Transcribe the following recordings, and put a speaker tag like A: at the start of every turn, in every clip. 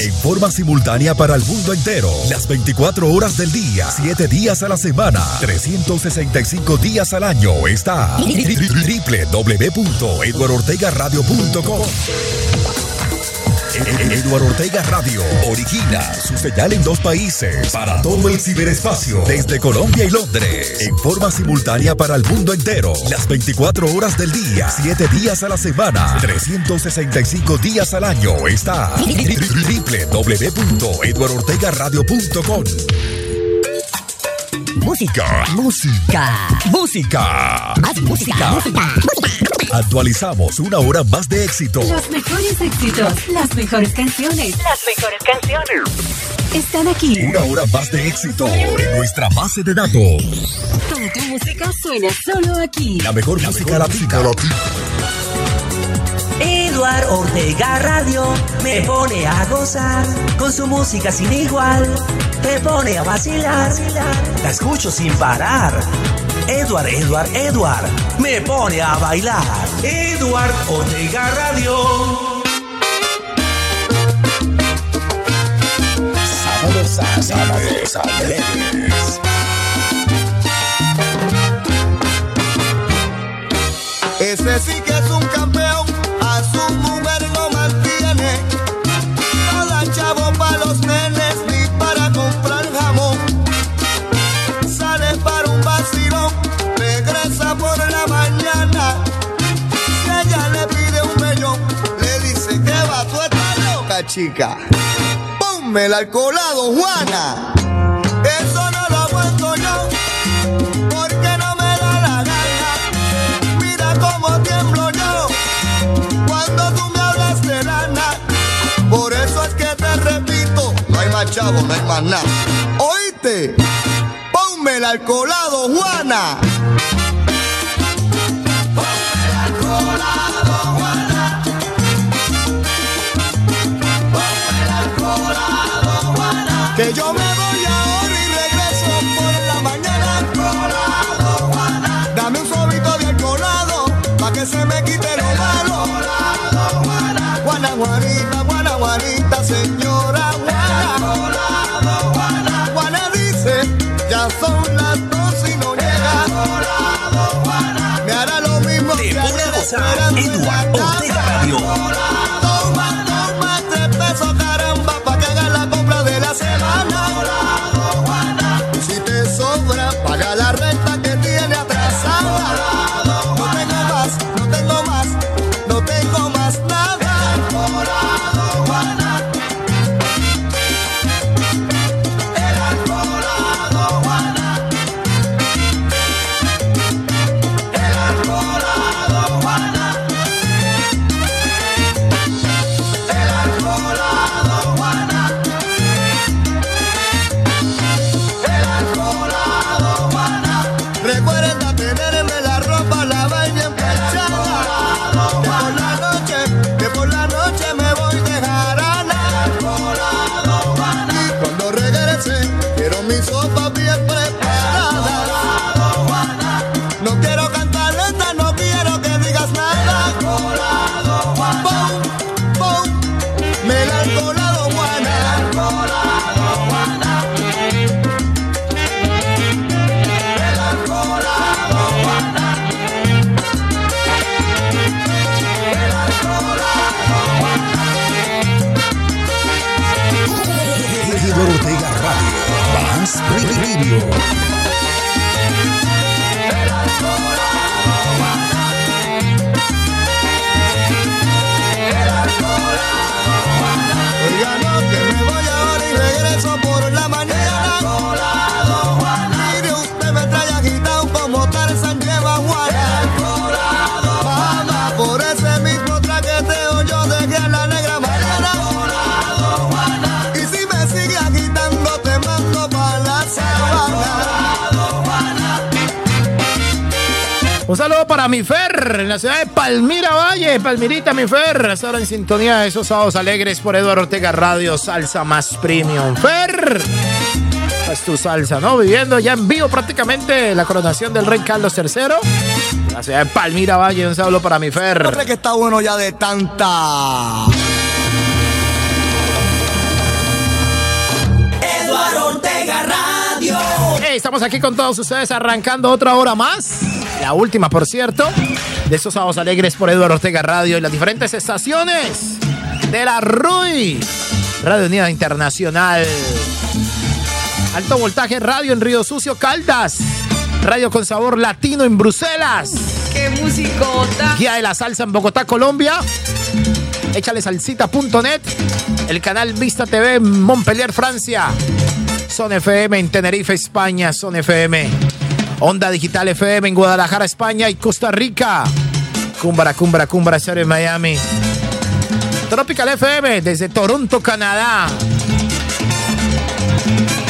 A: En forma simultánea para el mundo entero. Las 24 horas del día, 7 días a la semana, 365 días al año. Está www.eduardortegaradio.com. Eduardo Ortega Radio origina su señal en dos países para todo el ciberespacio desde Colombia y Londres en forma simultánea para el mundo entero las 24 horas del día 7 días a la semana 365 días al año está www.eduardortegaradio.com Música, música, música,
B: más música, música,
A: Actualizamos una hora más de éxito.
B: Los mejores éxitos, las mejores canciones,
C: las mejores canciones.
B: Están aquí.
A: Una hora más de éxito en nuestra base de datos.
B: Toda tu música suena solo aquí.
A: La mejor música latina.
D: Eduard Ortega Radio me pone a gozar con su música sin igual. Te pone a vacilar, la escucho sin parar. Edward, Edward, Edward me pone a bailar. Eduard Ortega Radio.
A: Sabrosa, sabrosa, alegres.
E: Ese sí que chica. Ponme el alcoholado, Juana. Eso no lo aguanto yo, porque no me da la gana. Mira cómo tiemblo yo cuando tú me hablas de lana. Por eso es que te repito, no hay más chavo, no hay más nada. Oíste, ponme el alcoholado, Juana. mi
F: Fer, en la ciudad de Palmira Valle. Palmirita, mi Fer. Ahora en sintonía de esos sábados alegres por Eduardo Ortega Radio, salsa más premium. Fer. Es tu salsa, ¿no? Viviendo ya en vivo prácticamente la coronación del rey Carlos III. La ciudad de Palmira Valle, un saludo para mi Fer.
E: Hombre que está bueno ya de tanta. Eduardo Ortega Radio.
F: Estamos aquí con todos ustedes arrancando otra hora más. La última, por cierto, de estos sábados alegres por Eduardo Ortega Radio y las diferentes estaciones de la RUI. Radio Unida Internacional. Alto voltaje radio en Río Sucio, Caldas. Radio con sabor latino en Bruselas.
C: ¡Qué musicota!
F: Guía de la salsa en Bogotá, Colombia. Échale salsita.net. El canal Vista TV en Montpellier, Francia. Son FM en Tenerife, España. Son FM. Onda Digital FM en Guadalajara, España y Costa Rica. Cumbra, Cumbra, Cumbra, Cero en Miami. Tropical FM desde Toronto, Canadá.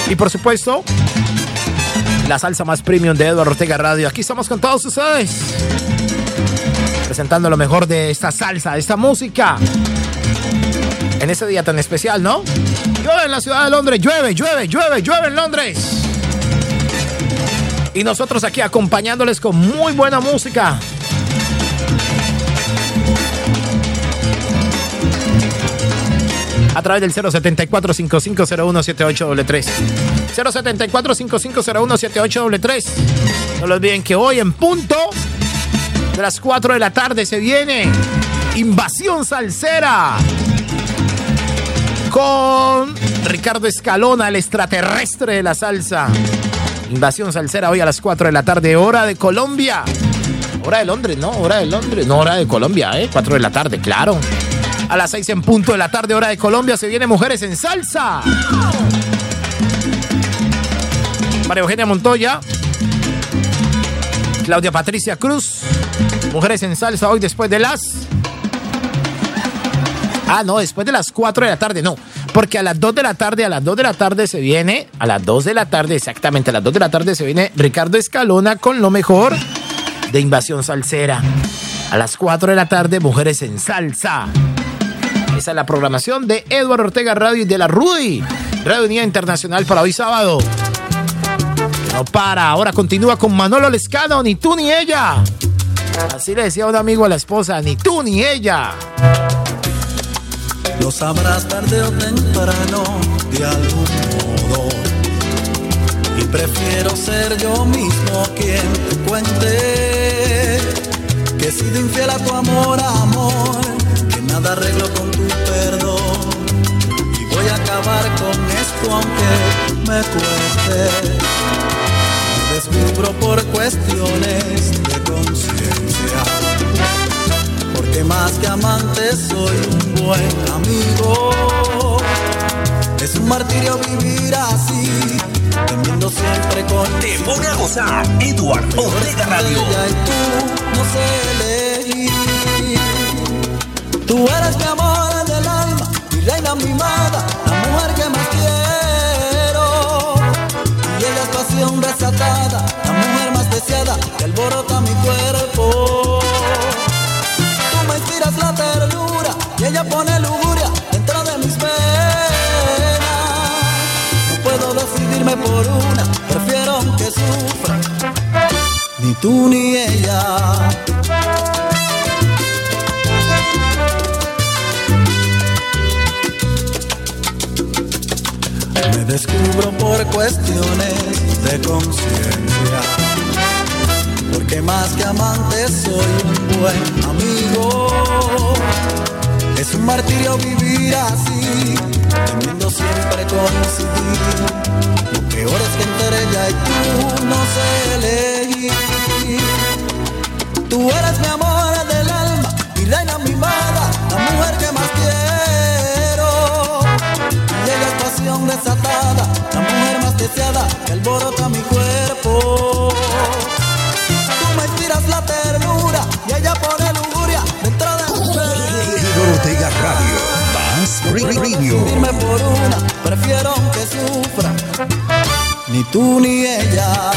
F: Y por supuesto, la salsa más premium de Eduardo Ortega Radio. Aquí estamos con todos ustedes. Presentando lo mejor de esta salsa, de esta música. En este día tan especial, ¿no? Llueve en la ciudad de Londres, llueve, llueve, llueve, llueve en Londres. Y nosotros aquí acompañándoles con muy buena música. a través del 074 5501 7833 074 5501 7833 No lo olviden que hoy en punto de las 4 de la tarde se viene Invasión Salsera con Ricardo Escalona, el extraterrestre de la salsa. Invasión Salsera hoy a las 4 de la tarde, hora de Colombia. Hora de Londres, ¿no? Hora de Londres, no hora de Colombia, ¿eh? 4 de la tarde, claro. A las 6 en punto de la tarde, hora de Colombia, se viene Mujeres en Salsa. María Eugenia Montoya. Claudia Patricia Cruz. Mujeres en Salsa hoy después de las... Ah, no, después de las 4 de la tarde, no. Porque a las 2 de la tarde, a las 2 de la tarde se viene, a las 2 de la tarde, exactamente, a las 2 de la tarde se viene Ricardo Escalona con lo mejor de Invasión Salsera. A las 4 de la tarde, Mujeres en Salsa. Esa es la programación de Eduardo Ortega Radio y de la RUI, Radio Unidad Internacional para hoy sábado. No para, ahora continúa con Manolo Lescano, ni tú ni ella. Así le decía un amigo a la esposa, ni tú ni ella.
G: Lo sabrás tarde o temprano de algún modo. Y prefiero ser yo mismo quien te cuente que he sido infiel a tu amor, amor, que nada arreglo con tu perdón. Y voy a acabar con esto aunque me cueste. Me descubro por cuestiones de conciencia porque más que amante soy un buen amigo. Es un martirio vivir así, temiendo siempre con.
D: Te pone a gozar, Eduardo Ortega Radio.
G: Y tú no sé elegir. Tú eres mi amor del alma, mi reina mimada, la mujer que más quiero. Y ella es pasión desatada, la mujer más deseada que alborota tú ni ella. Me descubro por cuestiones de conciencia porque más que amante soy un buen amigo. Es un martirio vivir así, temiendo siempre coincidir. Lo peor es que entre ella y tú no sé Tú eres mi amor del alma, mi reina mimada, la mujer que más quiero. Y ella es pasión desatada, la mujer más deseada que alborota mi cuerpo me inspiras la ternura y ella pone lujuria dentro de mi
A: Ortega Radio. Más Radio.
G: Dime por una, prefiero que sufra. Ni tú ni ella.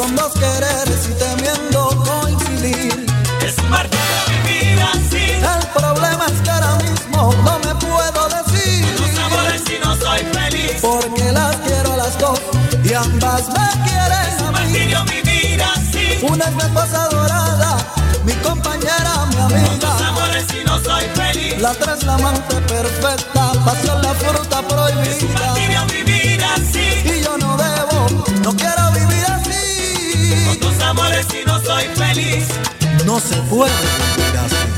H: Con dos
G: quereres y temiendo coincidir.
H: Es un martirio vivir así.
G: El problema es que ahora mismo no me puedo decir.
H: Dos amores y no soy feliz.
G: Porque las quiero a las dos y ambas me quieren a mí.
H: Martirio vivir así.
G: Una es mi esposa dorada, mi compañera amiga.
H: Tus amores si no soy feliz.
G: La tres la amante perfecta, pasión la fruta prohibida.
H: Feliz.
G: No se puede vivir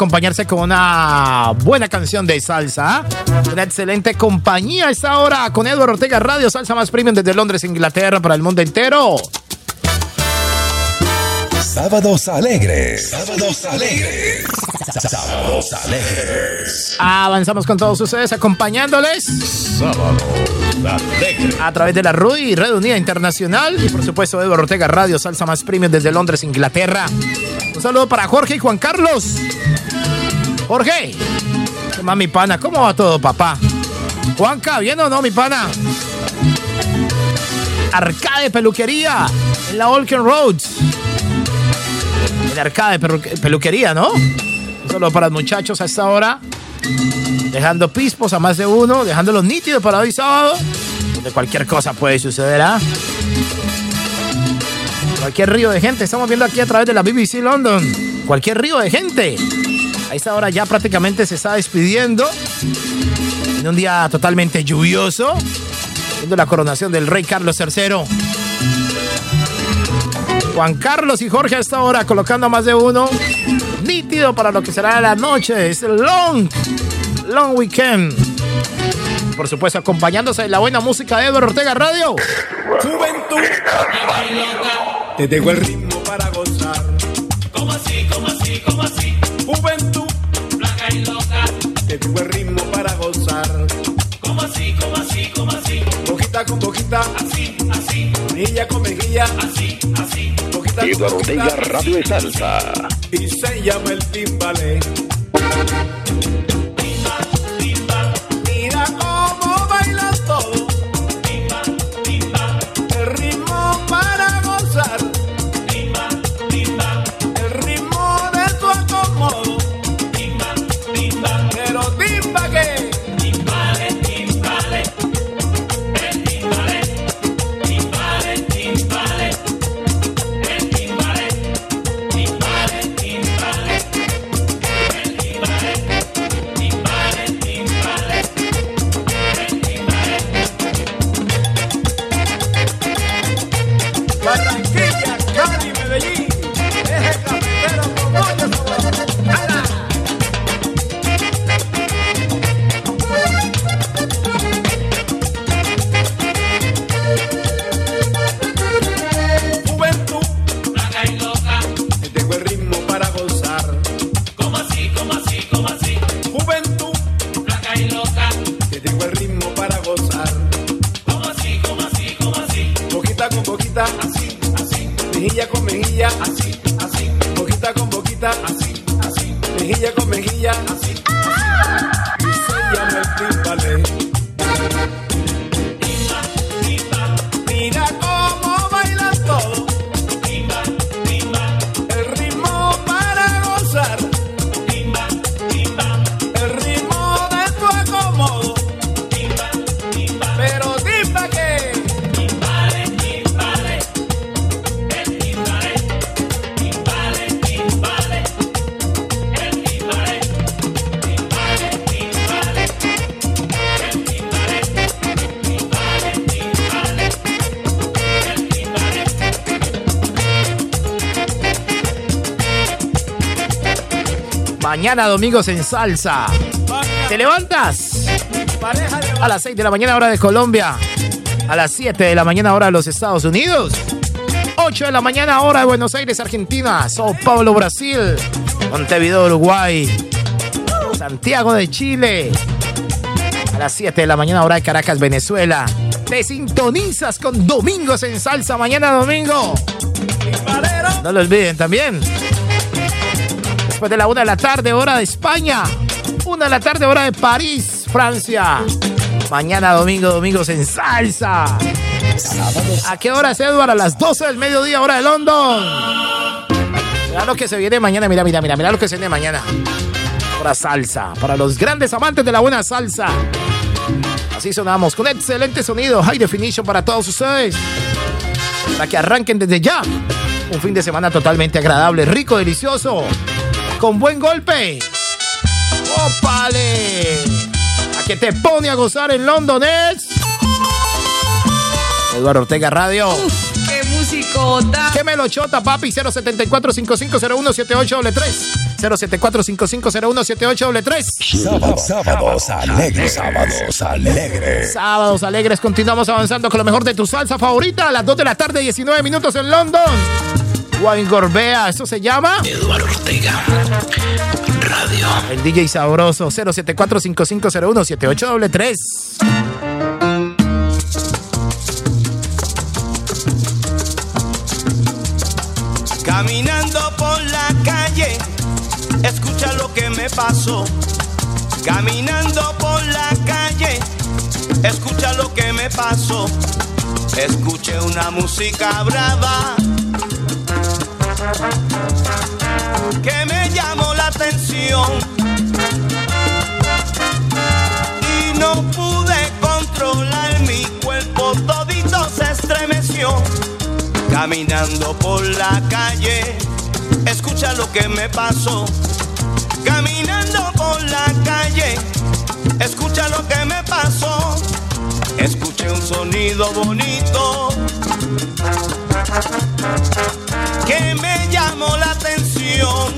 F: acompañarse con una buena canción de salsa? Una excelente compañía a esta hora con Eduardo Ortega Radio, salsa más premium desde Londres, Inglaterra, para el mundo entero.
A: Sábados alegres. Sábados alegres. Sábados alegres.
F: Avanzamos con todos ustedes acompañándoles
A: Sábados alegres.
F: a través de la RUI, Red Unida Internacional y por supuesto Eduardo Ortega Radio, salsa más premium desde Londres, Inglaterra. Un saludo para Jorge y Juan Carlos. Jorge, ¿qué más mi pana? ¿Cómo va todo, papá? Juanca, ¿bien o no, mi pana? Arcade Peluquería en la Olken Roads. El Arcade Pelu- Peluquería, ¿no? Saludo para los muchachos a esta hora. Dejando pispos a más de uno, dejándolos nítidos para hoy sábado. Donde cualquier cosa puede suceder, ¿ah? Cualquier río de gente. Estamos viendo aquí a través de la BBC London. Cualquier río de gente. A esta hora ya prácticamente se está despidiendo. En un día totalmente lluvioso. Viendo la coronación del rey Carlos III. Juan Carlos y Jorge a esta hora colocando a más de uno. Nítido para lo que será la noche. Es el long, long weekend. Por supuesto, acompañándose de la buena música de Eduardo Ortega Radio.
I: Juventud, te dejo el ritmo para gozar.
H: ¿Cómo así, cómo así, cómo así?
I: Juventud,
H: Blanca y loca.
I: te dejo el ritmo para gozar.
H: ¿Cómo así, cómo así, cómo así?
I: Poquita con poquita,
H: Así, así,
I: mejilla con mejilla,
H: así, así.
I: poquita con
J: Eduardo. Ortega Radio de Salsa.
I: Y se llama el timbale.
F: Mañana domingos en salsa. ¿Te levantas? A las 6 de la mañana hora de Colombia. A las 7 de la mañana hora de los Estados Unidos. 8 de la mañana hora de Buenos Aires, Argentina. Sao Paulo, Brasil. Montevideo, Uruguay. Santiago de Chile. A las 7 de la mañana hora de Caracas, Venezuela. Te sintonizas con Domingos en Salsa. Mañana domingo. No lo olviden también. Después de la 1 de la tarde, hora de España. 1 de la tarde, hora de París, Francia. Mañana domingo, domingos en salsa. ¿A qué hora es Edward? A las 12 del mediodía, hora de London. Mira lo que se viene mañana, mira, mira, mira, mira lo que se viene mañana. Hora salsa, para los grandes amantes de la buena salsa. Así sonamos, con excelente sonido, high definition para todos ustedes. Para que arranquen desde ya. Un fin de semana totalmente agradable, rico, delicioso. Con buen golpe. ¡Ópale! A que te pone a gozar en London es. Eduardo Ortega Radio.
C: ¡Qué musicota!
F: ¿Qué me lo chota, papi? 074-5501-7833. 074-5501-7833.
A: Sábados, sábados alegres, sábados alegres.
F: Sábados alegres, continuamos avanzando con lo mejor de tu salsa favorita a las 2 de la tarde, 19 minutos en London. Wine Gorbea, eso se llama.
D: Eduardo Ortega Radio.
F: El DJ Sabroso 074-5501-7833.
K: Caminando por la calle, escucha lo que me pasó. Caminando por la calle, escucha lo que me pasó. Escuché una música brava que me llamó la atención y no pude controlar mi cuerpo, todito se estremeció. Caminando por la calle, escucha lo que me pasó. Caminando por la calle, escucha lo que me pasó. Escuché un sonido bonito que me llamó la atención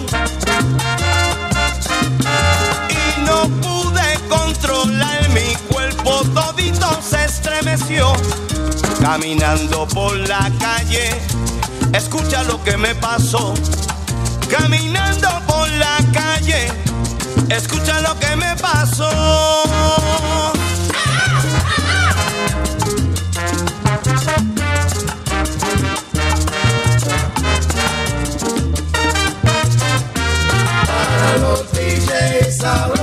K: y no pude controlar mi cuerpo, todito se estremeció. Caminando por la calle, escucha lo que me pasó. Caminando por la calle, escucha lo que me pasó. sour.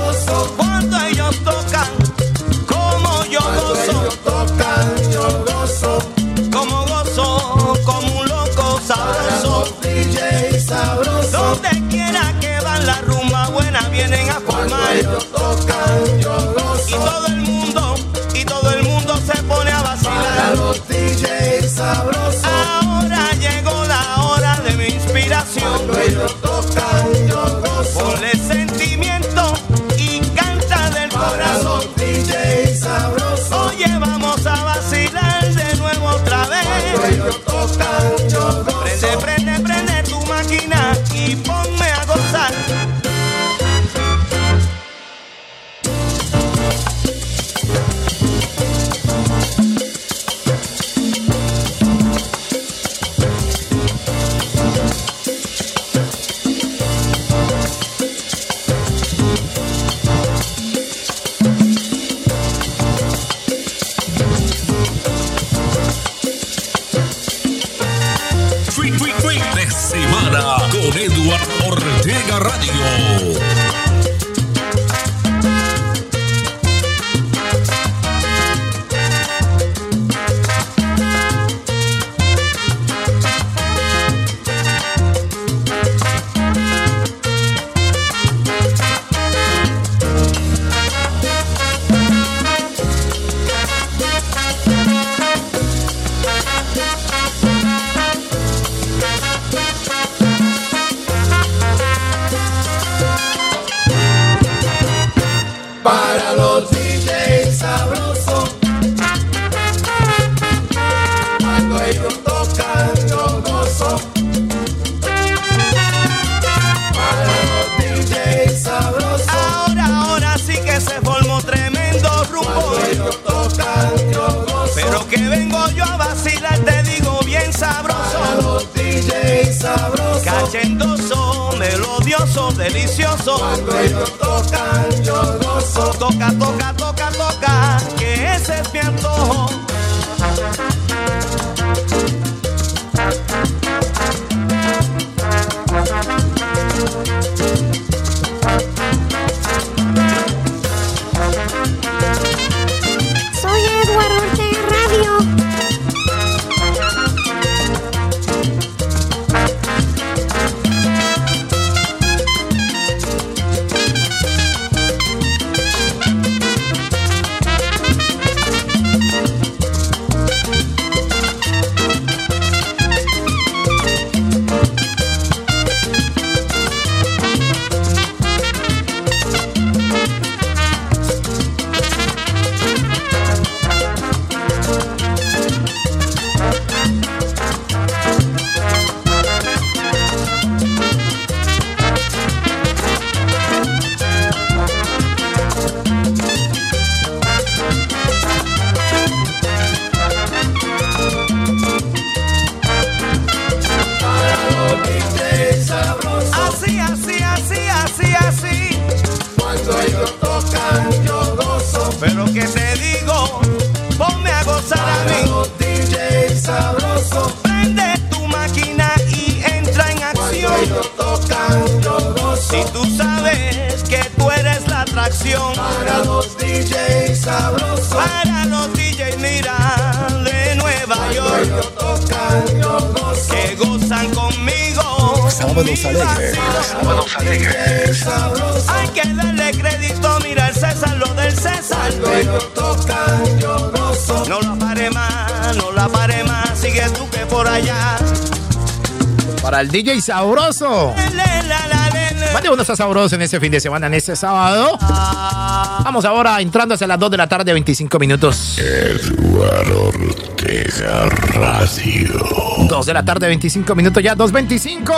K: El
I: DJ sabroso.
K: Le.
F: Mande uno está sabroso en este fin de semana, en este sábado. Vamos ahora entrando hacia las 2 de la tarde, 25 minutos.
L: Eduardo Ortega Radio.
F: 2 de la tarde, 25 minutos ya, 2.25.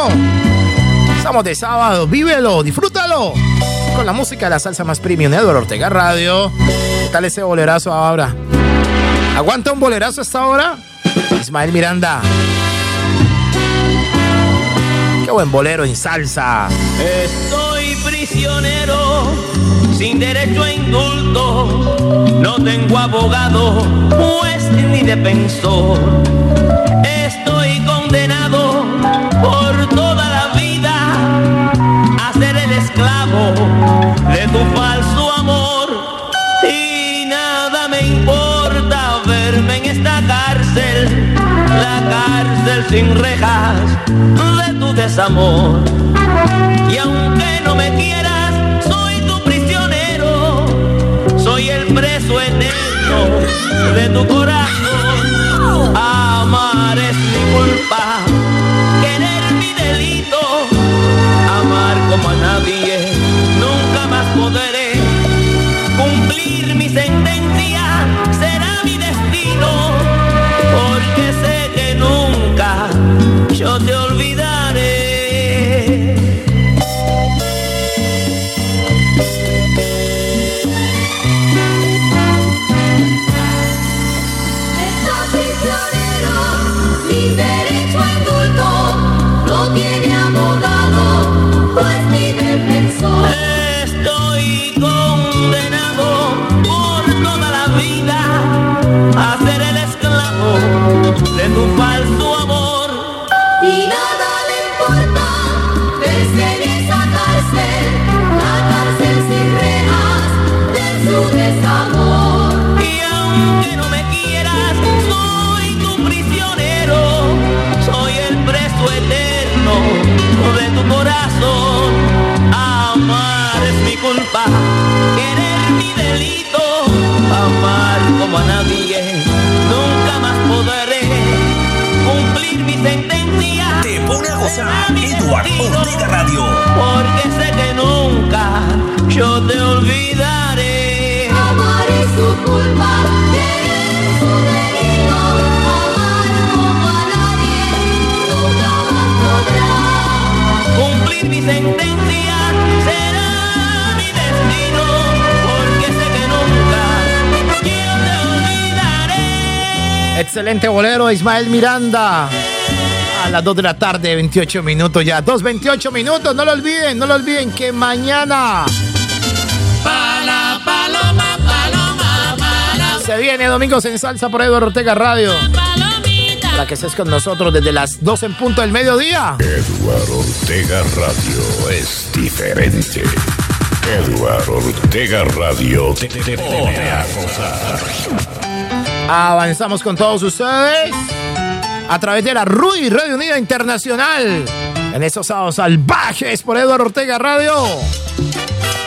F: Estamos de sábado, vívelo, disfrútalo. Con la música de la salsa más premium, Eduardo Ortega Radio. ¿Qué tal ese bolerazo ahora? ¿Aguanta un bolerazo hasta ahora? Ismael Miranda. Qué buen bolero en salsa.
K: Estoy prisionero, sin derecho a indulto. No tengo abogado, juez ni defensor. Estoy condenado por toda la vida a ser el esclavo de tu falso amor. Y nada me importa verme en esta cárcel, la cárcel sin rejas de desamor. Y aunque no me quieras, soy tu prisionero, soy el preso eterno de tu corazón. Amar es mi culpa, querer mi delito, amar como a nadie, nunca más podré cumplir mi sentencia,
F: Excelente bolero, Ismael Miranda. A las 2 de la tarde, 28 minutos ya. 2, 28 minutos. No lo olviden, no lo olviden que mañana.
H: Pala, paloma, paloma.
F: Se viene Domingos en Salsa por Eduardo Ortega Radio. Para que estés con nosotros desde las 2 en punto del mediodía.
L: Eduardo Ortega Radio es diferente. Eduardo Ortega Radio te pone a gozar.
F: Avanzamos con todos ustedes a través de la RUI Radio Unida Internacional. En estos sábados salvajes por Eduardo Ortega Radio.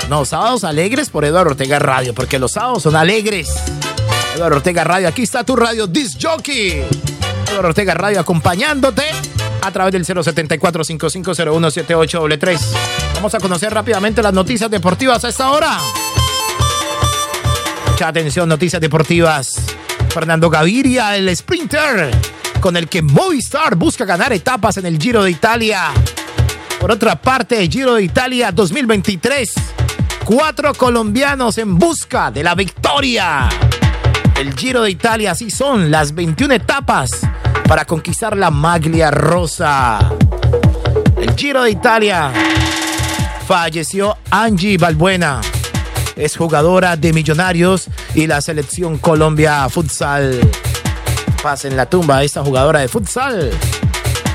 F: No, sábados alegres por Eduardo Ortega Radio, porque los sábados son alegres. Eduardo Ortega Radio, aquí está tu radio Disc Jockey. Eduardo Ortega Radio acompañándote a través del 074-5501-7833. Vamos a conocer rápidamente las noticias deportivas a esta hora. Mucha atención, noticias deportivas. Fernando Gaviria, el sprinter, con el que Movistar busca ganar etapas en el Giro de Italia. Por otra parte, Giro de Italia 2023. Cuatro colombianos en busca de la victoria. El Giro de Italia, así son las 21 etapas para conquistar la maglia rosa. El Giro de Italia. Falleció Angie Balbuena. Es jugadora de Millonarios y la selección Colombia Futsal. Pasa en la tumba esta jugadora de futsal.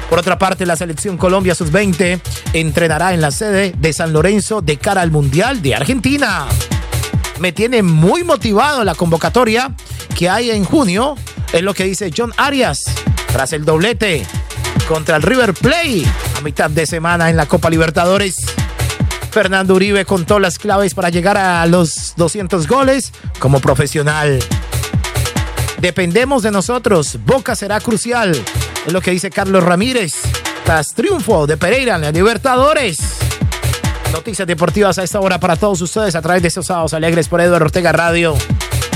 F: Por otra parte, la selección Colombia Sub-20 entrenará en la sede de San Lorenzo de cara al Mundial de Argentina. Me tiene muy motivado la convocatoria que hay en junio, es lo que dice John Arias, tras el doblete contra el River Play a mitad de semana en la Copa Libertadores. Fernando Uribe contó las claves para llegar a los 200 goles como profesional. Dependemos de nosotros. Boca será crucial. Es lo que dice Carlos Ramírez. Tras triunfo de Pereira en la Libertadores. Noticias deportivas a esta hora para todos ustedes a través de estos sábados alegres por Eduardo Ortega Radio.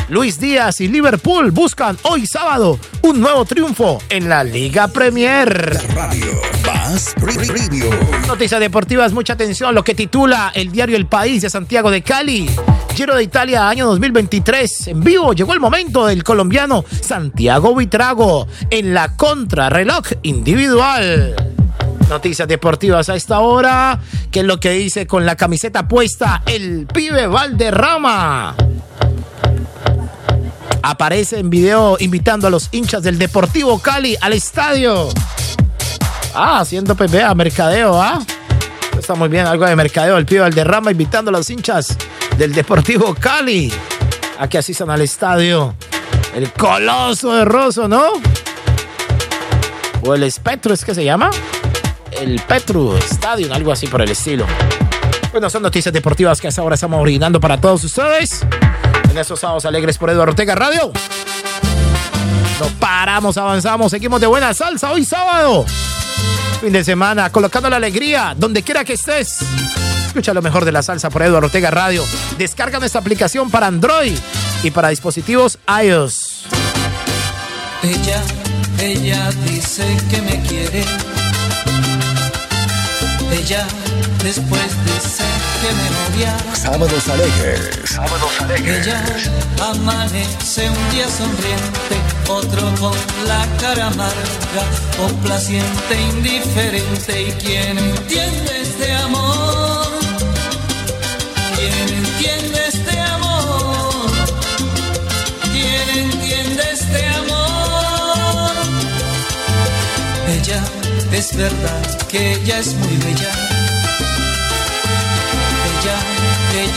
F: Luis Díaz y Liverpool buscan hoy sábado un nuevo triunfo en la Liga Premier.
A: Radio más Preview.
F: Noticias deportivas, mucha atención, lo que titula el diario El País de Santiago de Cali. Giro de Italia, año 2023. En vivo llegó el momento del colombiano Santiago Vitrago en la contrarreloj individual. Noticias deportivas a esta hora. ¿Qué es lo que dice con la camiseta puesta el pibe Valderrama? Aparece en video invitando a los hinchas del Deportivo Cali al estadio. Ah, haciendo PPA, mercadeo, ¿ah? Está muy bien, algo de mercadeo. El pibe Valderrama invitando a los hinchas del Deportivo Cali a que asistan al estadio. El Coloso de Rosso, ¿no? O el Spectro, ¿es que se llama? El Petru Stadium, algo así por el estilo. Bueno, son noticias deportivas que a esta hora estamos originando para todos ustedes. En estos sábados alegres por Eduardo Ortega Radio. No paramos, avanzamos, seguimos de buena salsa hoy sábado. Fin de semana, colocando la alegría donde quiera que estés. Escucha lo mejor de la salsa por Eduardo Ortega Radio. Descarga nuestra aplicación para Android y para dispositivos iOS.
M: Ella, ella dice que me quiere. Ella después dice
A: Sábados alegres. Sábados
M: Ella amanece un día sonriente, otro con la cara amarga, complaciente, indiferente. ¿Y quién entiende este amor? ¿Quién entiende este amor? ¿Quién entiende este amor? Ella es verdad que ella es muy bella.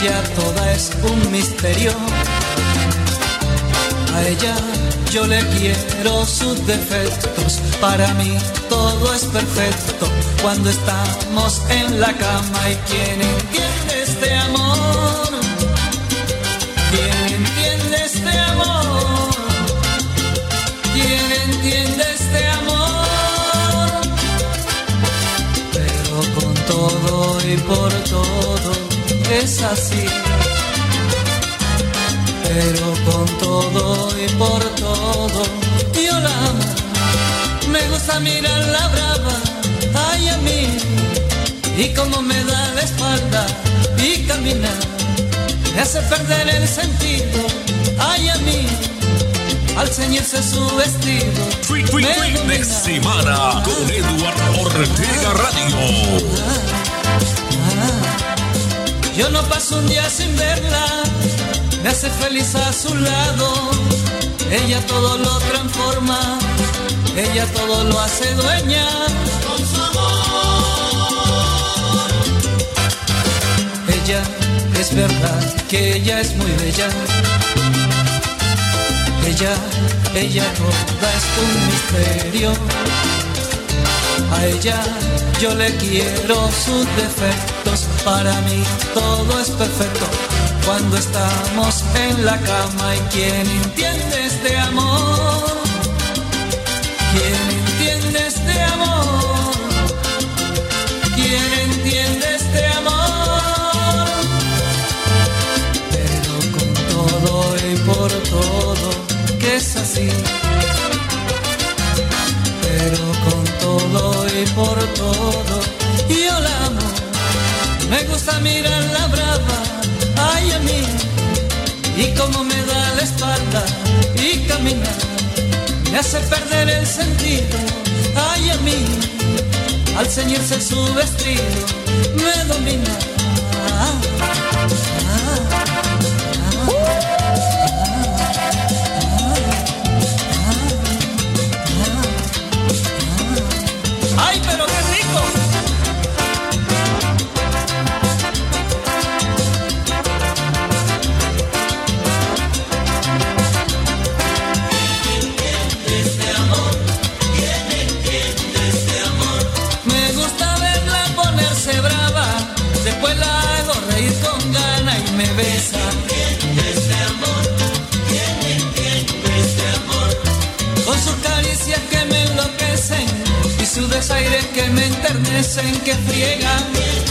M: Ella toda es un misterio. A ella yo le quiero sus defectos. Para mí todo es perfecto cuando estamos en la cama. ¿Y quién entiende este amor? ¿Quién entiende este amor? ¿Quién entiende este amor? Pero con todo y por todo es así. Pero con todo y por todo yo la amo. Me gusta mirar la brava, ay a mí. Y como me da la espalda y caminar, me hace perder el sentido, ay a mí. al ceñirse su vestido. me
L: de semana con Eduardo Ortega Radio.
M: Yo no paso un día sin verla, me hace feliz a su lado. Ella todo lo transforma, ella todo lo hace dueña. Con su amor. Ella es verdad que ella es muy bella. Ella, ella toda es un misterio. A ella yo le quiero sus defectos, para mí todo es perfecto. Cuando estamos en la cama y quien entiende este amor, quien entiende este amor, quien entiende este amor, pero con todo y por todo que es así, por todo yo la amo, me gusta mirar la brava, ay a mí, y como me da la espalda y caminar, me hace perder el sentido, ay a mí, al ceñirse su vestido, me domina. Desaire que me enternecen, que friegan.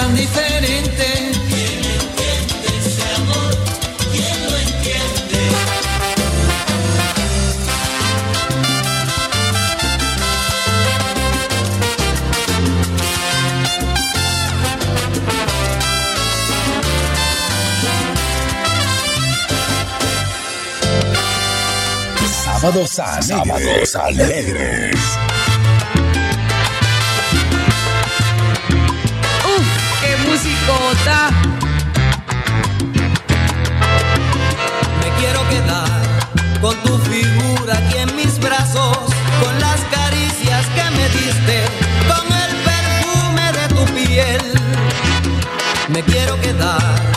M: Tan diferente.
H: ¿Quién entiende amor? ¿Quién lo entiende?
A: Sábados alegres. Sábados alegres.
G: Me quiero quedar con tu figura aquí en mis brazos, con las caricias que me diste, con el perfume de tu piel. Me quiero quedar,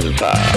G: Radio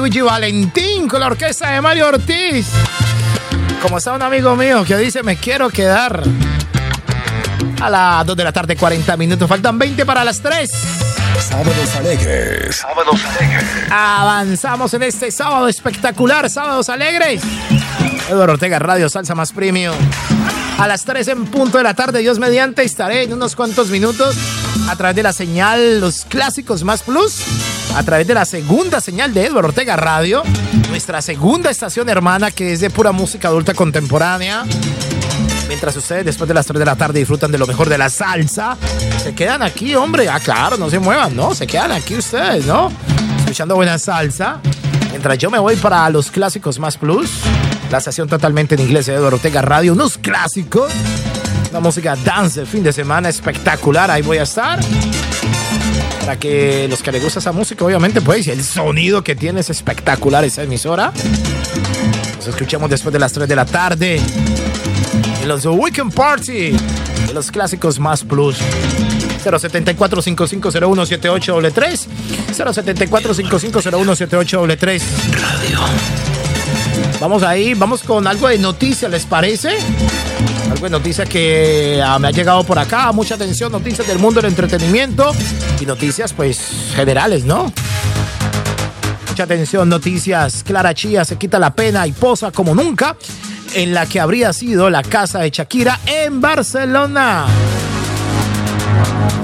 F: Luigi Valentín con la orquesta de Mario Ortiz. Como está un amigo mío que dice me quiero quedar. A las 2 de la tarde, 40 minutos. Faltan 20 para las 3.
A: Sábados alegres. Sábados alegres.
F: Avanzamos en este sábado espectacular, sábados alegres. Eduardo Ortega Radio Salsa Más Premium. A las 3 en punto de la tarde, Dios mediante, estaré en unos cuantos minutos a través de la señal Los Clásicos Más Plus, a través de la segunda señal de Eduardo Ortega Radio, nuestra segunda estación hermana que es de pura música adulta contemporánea. Mientras ustedes después de las 3 de la tarde disfrutan de lo mejor de la salsa, se quedan aquí, hombre. Ah, claro, no se muevan, ¿no? Se quedan aquí ustedes, ¿no? Escuchando buena salsa. Mientras yo me voy para los clásicos más plus, la estación totalmente en inglés de Eduardo Ortega Radio, unos clásicos, una música dance fin de semana espectacular. Ahí voy a estar. Para que los que les gusta esa música, obviamente, pues, el sonido que tiene es espectacular esa emisora. Nos escuchamos después de las 3 de la tarde en los Weekend Party de los clásicos más plus. 074 5501 78 074 5501 78 Radio. Vamos ahí, vamos con algo de noticia, ¿les parece? Algo de noticia que ah, me ha llegado por acá. Mucha atención, noticias del mundo del entretenimiento y noticias, pues, generales, ¿no? Mucha atención, noticias. Clara Chía se quita la pena y posa como nunca en la que habría sido la casa de Shakira en Barcelona.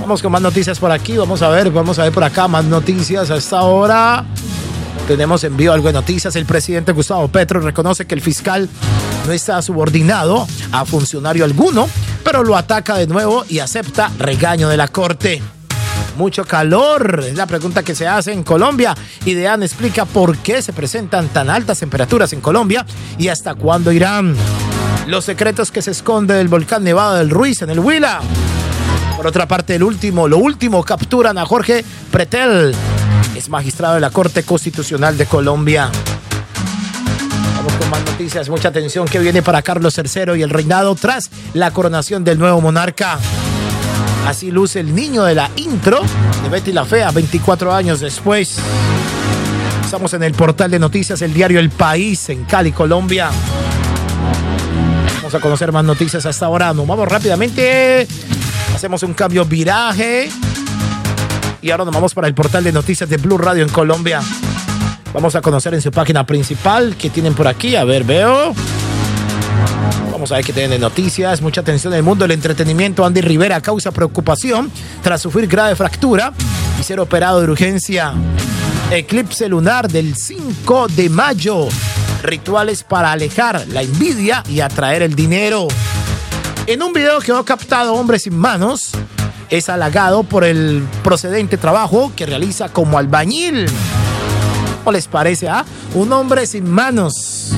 F: Vamos con más noticias por aquí. Vamos a ver, vamos a ver por acá más noticias a esta hora. Tenemos envío algo de noticias. El presidente Gustavo Petro reconoce que el fiscal no está subordinado a funcionario alguno, pero lo ataca de nuevo y acepta regaño de la corte. Mucho calor, es la pregunta que se hace en Colombia. Idean explica por qué se presentan tan altas temperaturas en Colombia y hasta cuándo irán. Los secretos que se esconde del volcán Nevado del Ruiz en el Huila. Por otra parte, el último, lo último, capturan a Jorge Pretel. Magistrado de la Corte Constitucional de Colombia. Vamos con más noticias. Mucha atención que viene para Carlos III y el reinado tras la coronación del nuevo monarca. Así luce el niño de la intro de Betty la Fea 24 años después. Estamos en el portal de noticias, el diario El País, en Cali, Colombia. Vamos a conocer más noticias hasta ahora. Nos vamos rápidamente. Hacemos un cambio viraje. Y ahora nos vamos para el portal de noticias de Blue Radio en Colombia. Vamos a conocer en su página principal qué tienen por aquí. A ver, veo. Vamos a ver qué tienen de noticias. Mucha atención en el mundo del entretenimiento. Andy Rivera causa preocupación tras sufrir grave fractura y ser operado de urgencia. Eclipse lunar del 5 de mayo. Rituales para alejar la envidia y atraer el dinero. En un video que ha captado Hombres sin Manos, es halagado por el procedente trabajo que realiza como albañil. ¿Cómo les parece? Ah? Un hombre sin manos.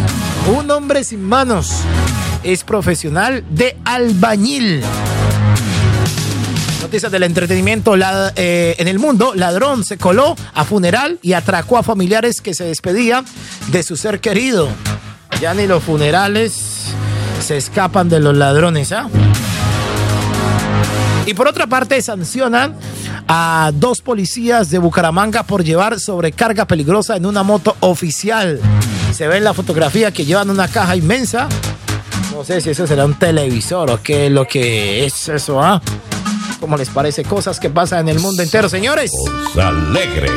F: Un hombre sin manos. Es profesional de albañil. Noticias del entretenimiento eh, en el mundo. Ladrón se coló a funeral y atracó a familiares que se despedían de su ser querido. Ya ni los funerales se escapan de los ladrones, ¿ah? Y por otra parte, sancionan a dos policías de Bucaramanga por llevar sobrecarga peligrosa en una moto oficial. Se ve en la fotografía que llevan una caja inmensa. No sé si eso será un televisor o qué es lo que es eso, ¿ah? ¿Cómo les parece? Cosas que pasan en el mundo entero, señores.
L: Alegres.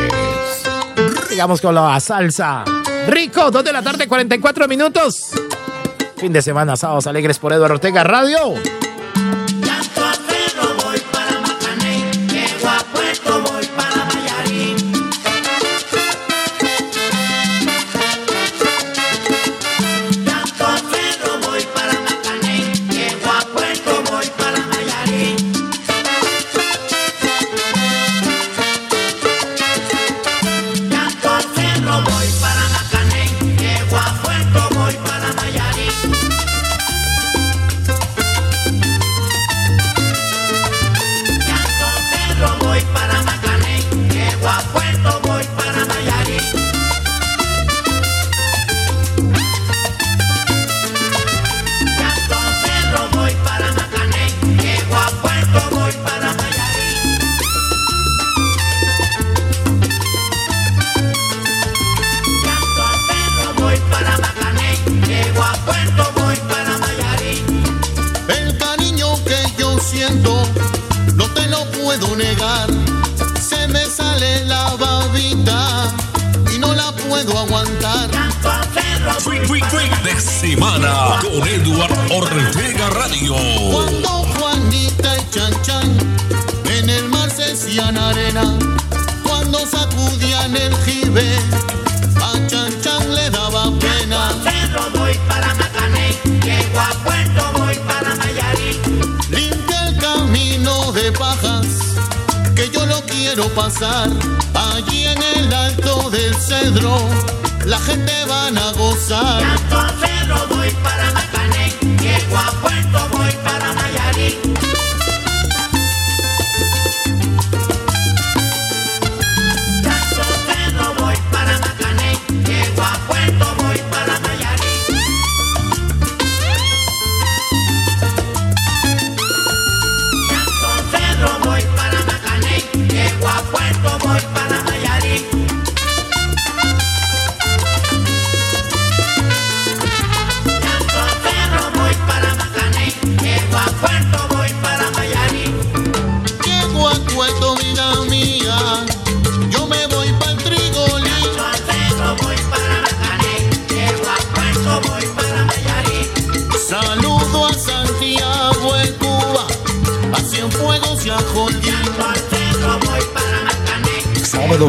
F: Sigamos con la salsa. Rico, 2 de la tarde, 44 minutos. Fin de semana, sábados alegres por Eduardo Ortega Radio.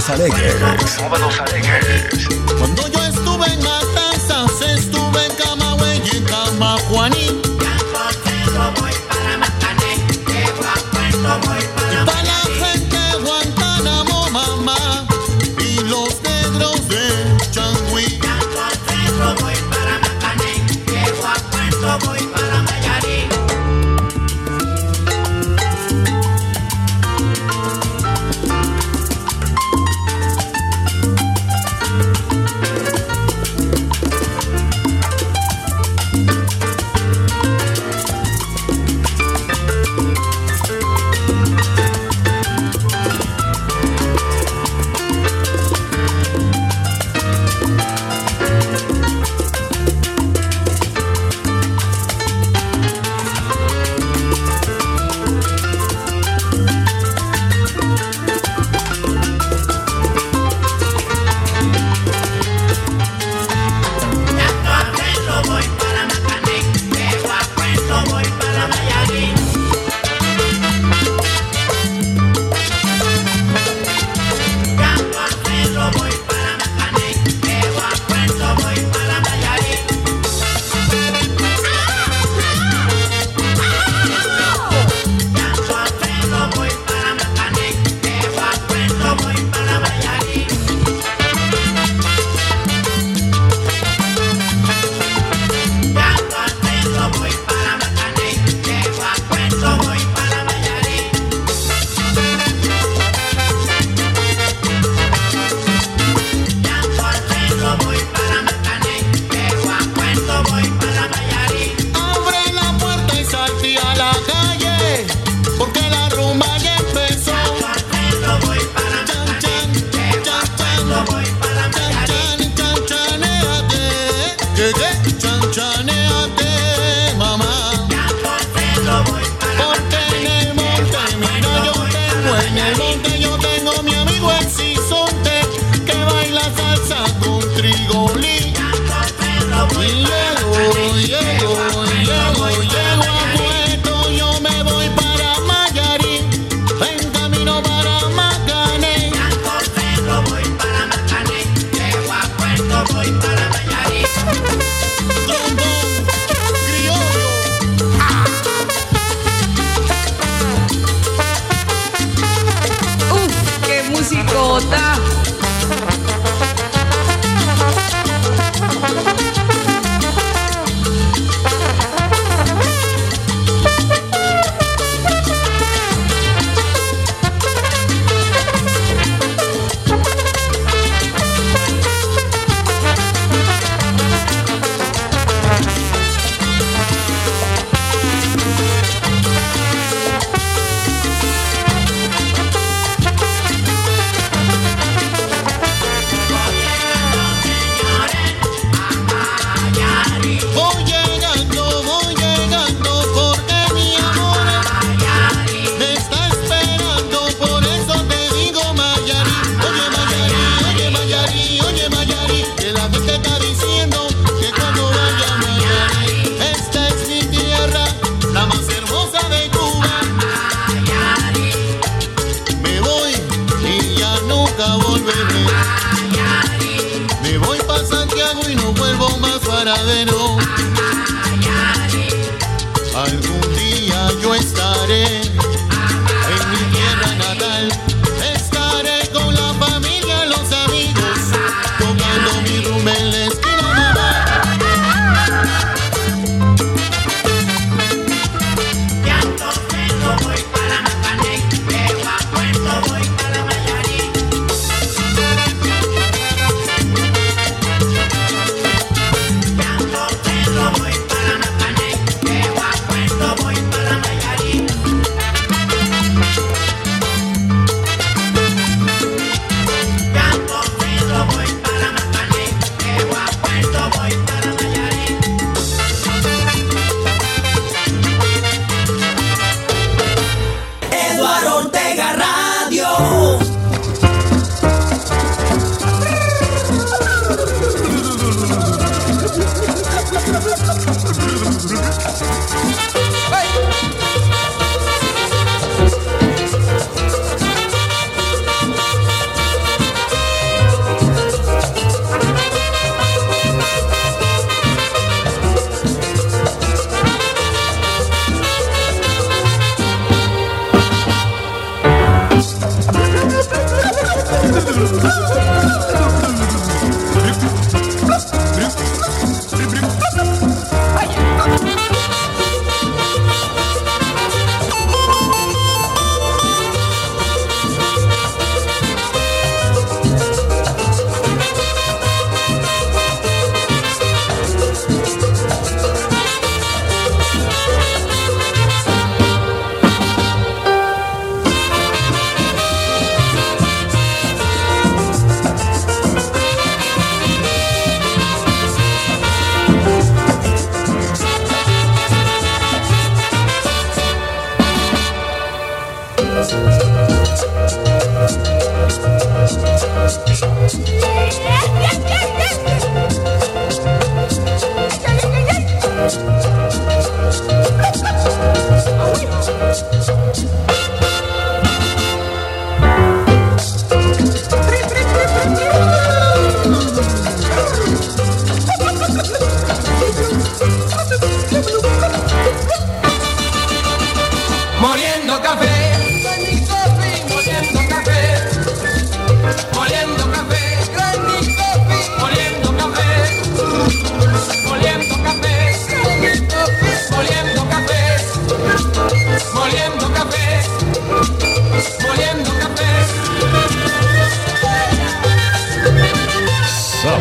A: Sábados alegres. Sábados.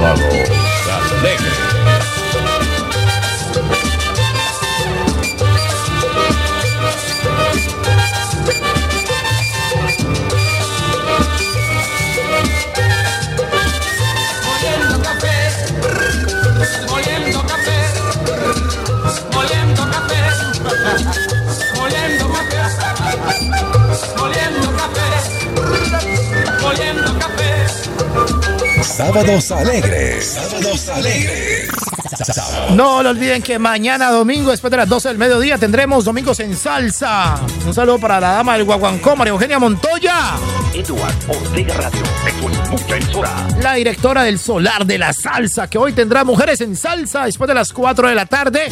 A: Sábados alegres. Sábados alegres. Sábados alegres.
F: No lo olviden que mañana domingo, después de las 12 del mediodía, tendremos Domingos en Salsa. Un saludo para la dama del Guaguancó, María Eugenia Montoya.
L: Eduard Ortega Radio, mucha emisora.
F: La directora del Solar de la Salsa, que hoy tendrá Mujeres en Salsa después de las 4 de la tarde.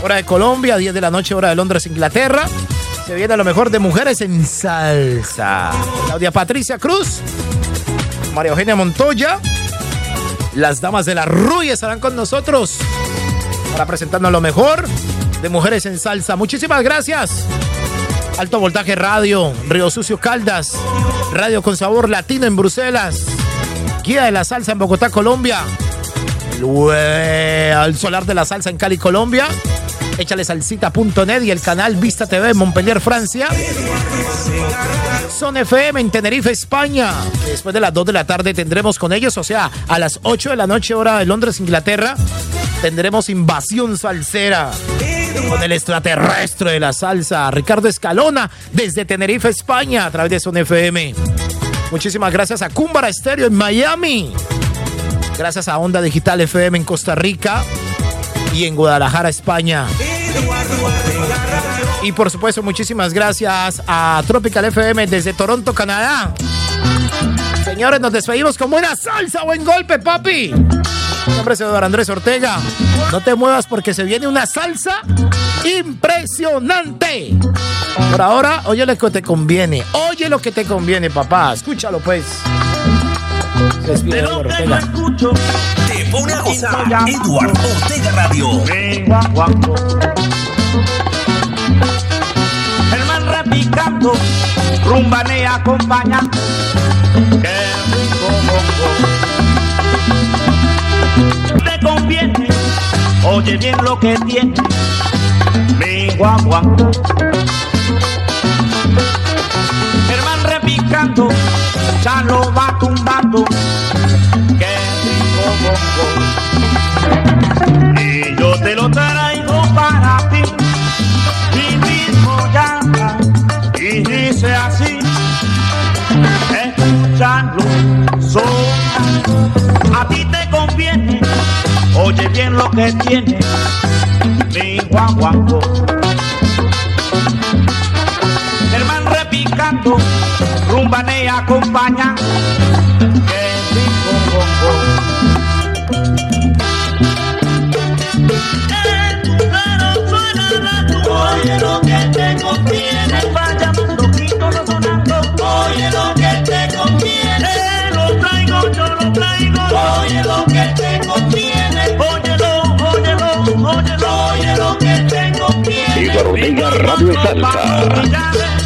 F: Hora de Colombia, 10 de la noche, hora de Londres, Inglaterra. Se viene lo mejor de Mujeres en Salsa. Claudia Patricia Cruz, María Eugenia Montoya. Las damas de la Ruy estarán con nosotros para presentarnos lo mejor de Mujeres en Salsa. Muchísimas gracias. Alto Voltaje Radio, Río Sucio Caldas, Radio con Sabor Latino en Bruselas, Guía de la Salsa en Bogotá, Colombia, el Solar de la Salsa en Cali, Colombia, Échale salsita.net y el canal Vista TV en Montpellier, Francia. Son FM en Tenerife, España. Después de las 2 de la tarde tendremos con ellos, o sea, a las 8 de la noche, hora de Londres, Inglaterra, tendremos Invasión Salsera con el extraterrestre de la salsa, Ricardo Escalona, desde Tenerife, España, a través de Son FM. Muchísimas gracias a Cúmbara Estéreo en Miami. Gracias a Onda Digital FM en Costa Rica y en Guadalajara, España. Y por supuesto, muchísimas gracias a Tropical FM desde Toronto, Canadá. Señores, nos despedimos con buena salsa, buen golpe, papi. Mi nombre es Eduardo Andrés Ortega. No te muevas porque se viene una salsa impresionante. Por ahora, oye lo que te conviene. Oye lo que te conviene, papá. Escúchalo, pues. Despide Eduardo Ortega.
D: Te pone a gozar. Eduardo Ortega Radio.
K: Man repicando, rumbanea acompaña. Qué rico bongo. Te conviene, oye bien lo que tiene. Mi guaguanco. El man repicando, ya lo va tumbando. Qué rico bongo. Bien lo que tiene mi guaguanco. El man repicando, rumbanea acompaña, que rico bongo. Oye lo que te conviene, vaya loquito no sonando. Oye lo que te conviene, eh, lo traigo, yo lo traigo. Oye lo que
L: Radio Salsa.